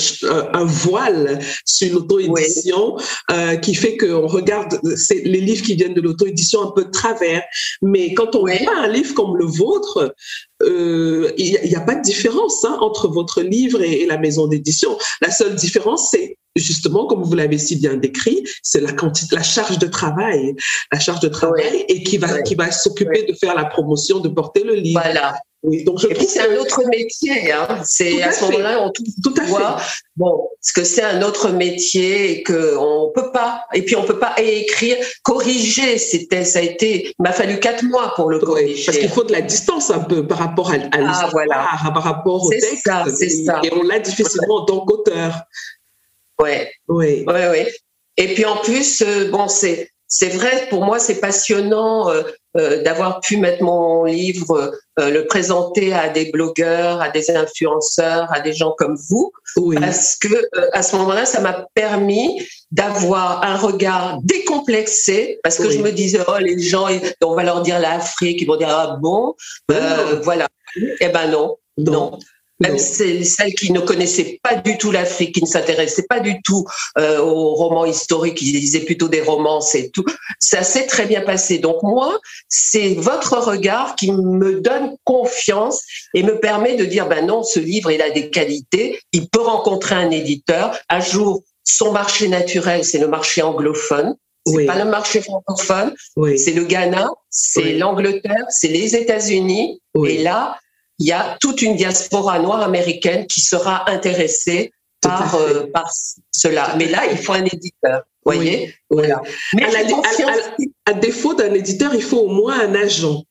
un voile sur l'auto-édition euh, qui fait qu'on regarde les livres qui viennent de l'auto-édition un peu de travers. Mais quand on voit un livre comme le vôtre, euh, il n'y a, pas de différence hein, entre votre livre et, la maison d'édition. La seule différence, c'est justement, comme vous l'avez si bien décrit, c'est la quantité, la charge de travail, la charge de travail, et qui va, qui va s'occuper de faire la promotion, de porter le livre. Voilà. Oui, donc je et puis c'est un autre métier. Hein. C'est à, ce moment-là on tout voit, bon, parce que c'est un autre métier et que on peut pas. Et puis on peut pas écrire, corriger. C'était, ça a été, il m'a fallu quatre mois pour le corriger. parce qu'il faut de la distance un peu par rapport à, à ah, l'histoire, voilà. par rapport au texte. Ça, ça. Et on l'a difficilement en tant qu'auteur. Ouais. Oui. Ouais, ouais. Et puis en plus, euh, bon, c'est c'est vrai, pour moi, c'est passionnant euh, euh, d'avoir pu mettre mon livre, euh, le présenter à des blogueurs, à des influenceurs, à des gens comme vous, parce que à ce moment-là, ça m'a permis d'avoir un regard décomplexé, parce que je me disais, oh, les gens, on va leur dire l'Afrique, ils vont dire, ah bon, voilà. Eh ben non, non. Même celles qui ne connaissaient pas du tout l'Afrique, qui ne s'intéressaient pas du tout euh, aux romans historiques, qui lisaient plutôt des romances et tout, ça s'est très bien passé. Donc moi, c'est votre regard qui me donne confiance et me permet de dire, ben non, ce livre, il a des qualités, il peut rencontrer un éditeur. Un jour, son marché naturel, c'est le marché anglophone. C'est pas le marché francophone, c'est le Ghana, c'est l'Angleterre, c'est les États-Unis. Et là, il y a toute une diaspora noire américaine qui sera intéressée par, euh, par cela. Mais là, il faut un éditeur. Voyez? Voilà. Mais à, défaut d'un éditeur, il faut au moins un agent.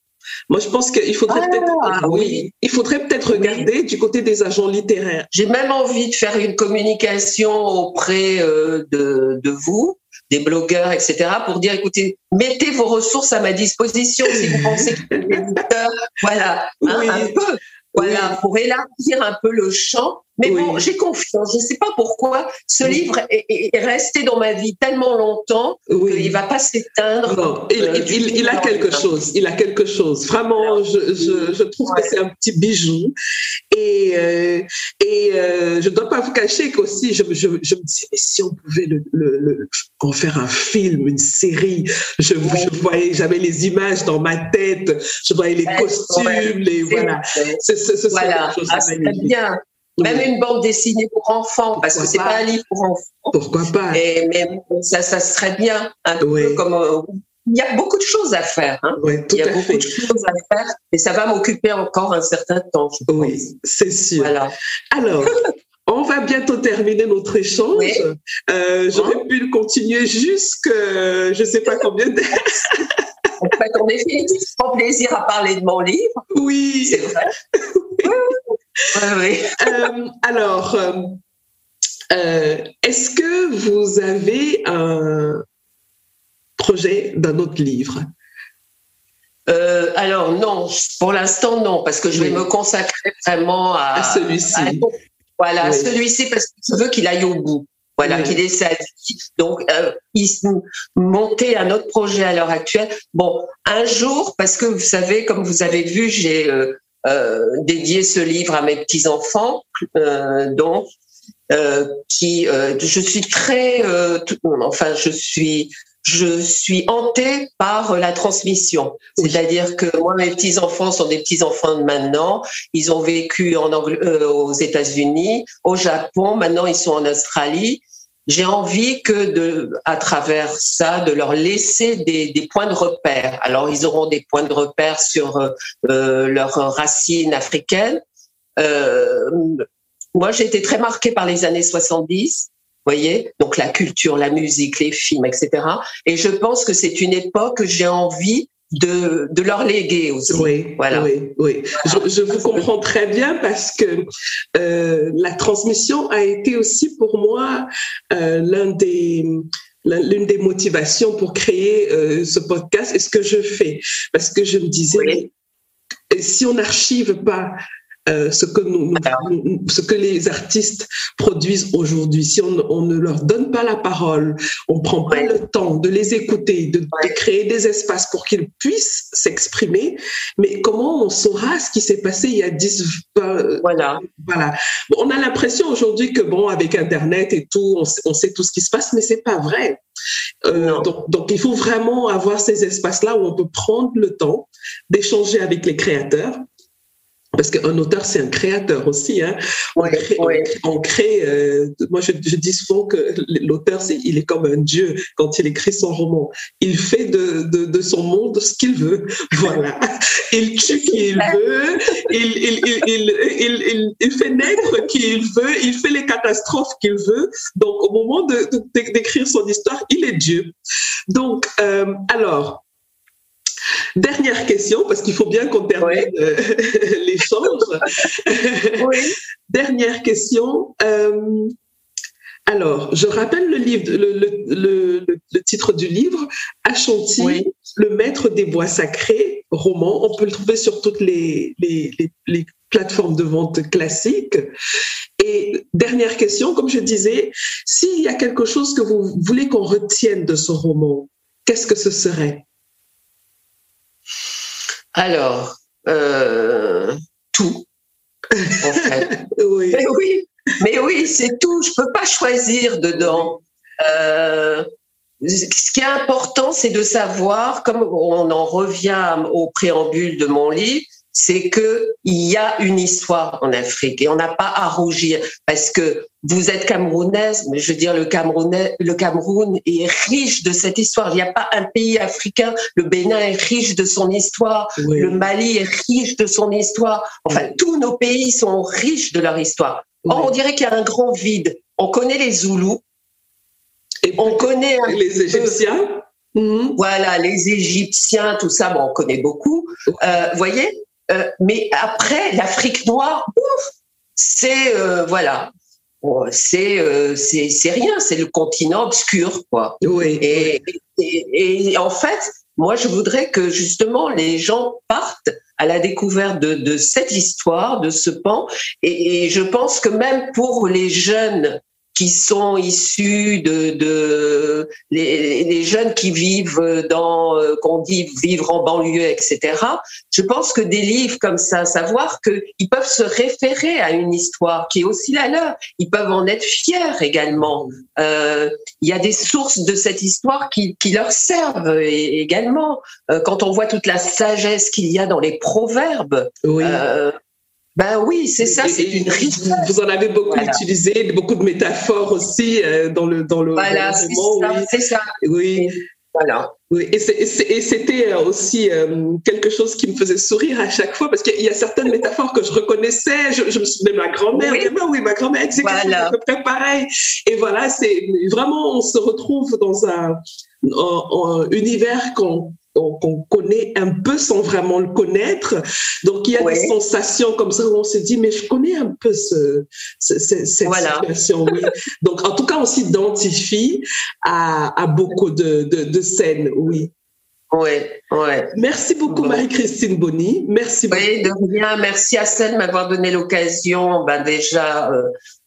Moi, je pense qu'il faudrait ah, peut-être, oui. il faudrait peut-être regarder du côté des agents littéraires. J'ai même envie de faire une communication auprès euh, de, de vous, des blogueurs, etc., pour dire, écoutez, mettez vos ressources à ma disposition si vous pensez que l'éditeur, voilà, hein, un peu, voilà, pour élargir un peu le champ mais bon, j'ai confiance. Je ne sais pas pourquoi ce livre est, resté dans ma vie tellement longtemps oui. qu'il ne va pas s'éteindre. Il, euh, il, a quelque chose. Il a quelque chose. Vraiment, je, je, je trouve que c'est un petit bijou. Et, euh, et euh, je ne dois pas vous cacher qu'aussi, je, je, me dis, mais si on pouvait le, le, en faire un film, une série, je, voyais, j'avais les images dans ma tête, je voyais les costumes, les voilà. Ce, ce, voilà. Ah, bien. Même une bande dessinée pour enfants, parce que c'est pas un livre pour enfants. Pourquoi pas et, Mais ça, ça serait bien, un peu comme euh, il y a beaucoup de choses à faire. Hein. Oui, tout il y a à beaucoup fait. de choses à faire et ça va m'occuper encore un certain temps. Je oui, c'est sûr. Voilà. Alors, on va bientôt terminer notre échange. Oui. Euh, J'aurais pu le continuer jusque je ne sais pas combien d'heures. En fait, on est fini. Prends plaisir à parler de mon livre. Oui. C'est vrai. oui, oui. Euh, alors, euh, euh, est-ce que vous avez un projet d'un autre livre? Euh, alors non, pour l'instant non, parce que je vais Oui. me consacrer vraiment à, À celui-ci. à- voilà, Oui. celui-ci parce que je veux qu'il aille au bout. Voilà, Oui. qu'il ait sa vie. Donc, euh, il monter un autre projet à l'heure actuelle. Bon, un jour, parce que vous savez, comme vous avez vu, j'ai euh, dédié ce livre à mes petits enfants, euh, donc euh, qui, euh, je suis très, euh, tout- enfin, je suis je suis hantée par la transmission. C'est-à-dire que moi, mes petits-enfants sont des petits-enfants de maintenant. Ils ont vécu en Angl- euh, aux États-Unis, au Japon. Maintenant, ils sont en Australie. J'ai envie que, de, à travers ça, de leur laisser des, des points de repère. Alors, ils auront des points de repère sur euh, euh, leurs racines africaines. Euh, moi, j'ai été très marquée par les années 70 voyez donc la culture la musique les films etc et je pense que c'est une époque que j'ai envie de, de leur léguer aussi Oui, Voilà. oui, oui. Je, je vous comprends très bien parce que euh, la transmission a été aussi pour moi euh, l'un des l'un- l'une des motivations pour créer euh, ce podcast et ce que je fais parce que je me disais Oui. si on n'archive pas euh, ce que nous, ce que les artistes produisent aujourd'hui, si on, on ne leur donne pas la parole, on prend pas Ouais. le temps de les écouter, de, créer des espaces pour qu'ils puissent s'exprimer, mais comment on saura ce qui s'est passé il y a 10, 20, voilà voilà. Bon, On a l'impression aujourd'hui que bon, avec Internet et tout, on sait, on sait tout ce qui se passe, mais c'est pas vrai. Euh, donc, donc, il faut vraiment avoir ces espaces-là où on peut prendre le temps d'échanger avec les créateurs. Parce qu'un auteur, c'est un créateur aussi. Hein. On crée, on euh, moi, je, je dis souvent que l'auteur, c'est, il est comme un dieu quand il écrit son roman. Il fait de, de, de son monde ce qu'il veut. Voilà. Il tue qui il veut, il, fait naître qui il veut, il fait les catastrophes qu'il veut. Donc, au moment de, de- d'écrire son histoire, il est Dieu. Donc, euh, alors, dernière question, parce qu'il faut bien qu'on termine euh, l'échange. oui Dernière question. euh, Alors, je rappelle le, livre, le, titre du livre, Achanti, le maître des bois sacrés, roman. On peut le trouver sur toutes les, les plateformes de vente classiques. Et dernière question, comme je disais, s'il y a quelque chose que vous voulez qu'on retienne de ce roman, qu'est-ce que ce serait? Alors, euh, tout, en fait. oui. Mais oui, mais oui, c'est tout. Je peux pas choisir dedans. Euh, ce qui est important, c'est de savoir, comme on en revient au préambule de mon livre, c'est que il y a une histoire en Afrique et on n'a pas à rougir parce que vous êtes camerounaise, mais je veux dire le Camerounais, le Cameroun est riche de cette histoire. Il n'y a pas un pays africain. Le Bénin est riche de son histoire. Le Mali est riche de son histoire. Enfin, tous nos pays sont riches de leur histoire. Or, on dirait qu'il y a un grand vide. On connaît les Zoulous. Et on connaît les Égyptiens. Voilà, les Égyptiens, tout ça, bon, on connaît beaucoup. Euh, voyez, euh, mais après, l'Afrique noire, c'est euh, voilà, c'est euh, c'est rien, c'est le continent obscur, quoi. Oui. Et, et, en fait, moi, je voudrais que justement les gens partent à la découverte de, de cette histoire, de ce pan. Et, et, je pense que même pour les jeunes qui sont issus de, de les, les, jeunes qui vivent dans, euh, qu'on dit vivre en banlieue, etc. Je pense que des livres comme ça, savoir qu'ils peuvent se référer à une histoire qui est aussi la leur, ils peuvent en être fiers également. Euh, il y a des sources de cette histoire qui, qui leur servent également. Euh, quand on voit toute la sagesse qu'il y a dans les proverbes, oui. euh, ben oui, c'est ça, c'est une richesse. Vous en avez beaucoup utilisé, beaucoup de métaphores aussi euh, dans le dans le. Voilà, c'est ça, oui. Oui. Voilà. Oui, et c'était euh, aussi euh, quelque chose qui me faisait sourire à chaque fois parce qu'il y a certaines métaphores que je reconnaissais. Je, je me souvenais de ma grand-mère. Oui. oui, ma grand-mère disait voilà. peu près pareil. Et voilà, c'est vraiment on se retrouve dans un, un, un univers qu'on qu'on connaît un peu sans vraiment le connaître. Donc, il y a des sensations comme ça où on se dit, mais je connais un peu ce, ce, cette situation. Oui. Donc, en tout cas, on s'identifie à, à, beaucoup de, de, de scènes, oui. Oui, ouais. Merci beaucoup, Marie-Christine Bonny. Merci beaucoup. Oui, de rien. Merci à celle de m'avoir donné l'occasion, ben déjà, euh,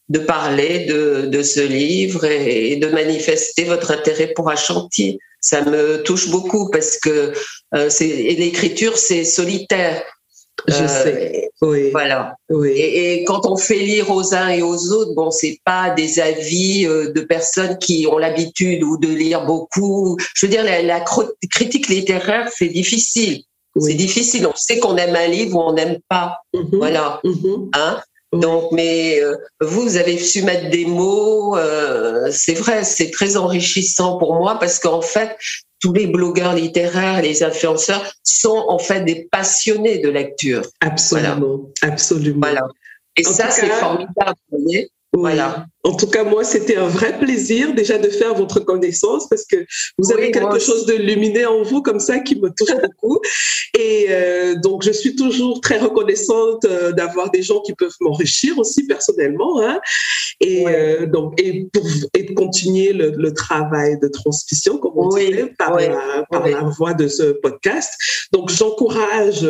de parler de, de ce livre et, et, de manifester votre intérêt pour Ashanti ça me touche beaucoup parce que euh, l'écriture c'est solitaire. Je euh, sais. Oui. Voilà. Oui. Et, et, quand on fait lire aux uns et aux autres, bon, c'est pas des avis euh, de personnes qui ont l'habitude ou de lire beaucoup. Je veux dire, la, la critique littéraire, c'est difficile. Oui. C'est difficile. On sait qu'on aime un livre ou on n'aime pas. Mm -hmm. Voilà. Mm -hmm. Hein? Donc, mais euh, vous, vous avez su mettre des mots. Euh, c'est vrai, c'est très enrichissant pour moi parce qu'en fait, tous les blogueurs littéraires, les influenceurs sont en fait des passionnés de lecture. Absolument, voilà. absolument. Voilà. Et en ça, c'est formidable. Vous voyez oui. Voilà. En tout cas, moi, c'était un vrai plaisir déjà de faire votre connaissance parce que vous avez oui, quelque chose de lumineux en vous comme ça qui me touche beaucoup. Et euh, donc, je suis toujours très reconnaissante euh, d'avoir des gens qui peuvent m'enrichir aussi personnellement. Hein. Et oui. euh, donc, et pour et continuer le, le, travail de transmission, comme on oui. disait, par, la, par la voie de ce podcast. Donc, j'encourage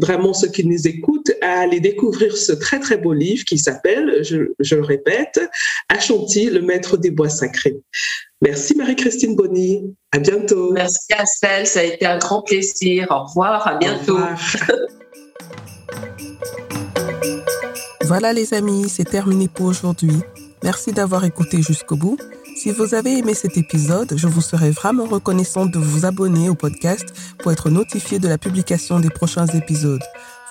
vraiment ceux qui nous écoutent à aller découvrir ce très très beau livre qui s'appelle, je, je répète, Achanti, le maître des bois sacrés. Merci Marie-Christine Bonny. À bientôt. Merci Astelle, ça a été un grand plaisir. Au revoir, à bientôt. voilà les amis, c'est terminé pour aujourd'hui. Merci d'avoir écouté jusqu'au bout. Si vous avez aimé cet épisode, je vous serais vraiment reconnaissante de vous abonner au podcast pour être notifié de la publication des prochains épisodes.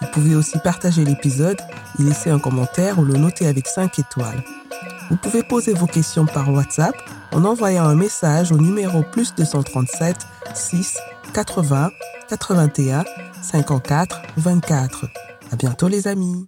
Vous pouvez aussi partager l'épisode, y laisser un commentaire ou le noter avec 5 étoiles. Vous pouvez poser vos questions par WhatsApp en envoyant un message au numéro plus 237 6 80 81 54 24. À bientôt les amis.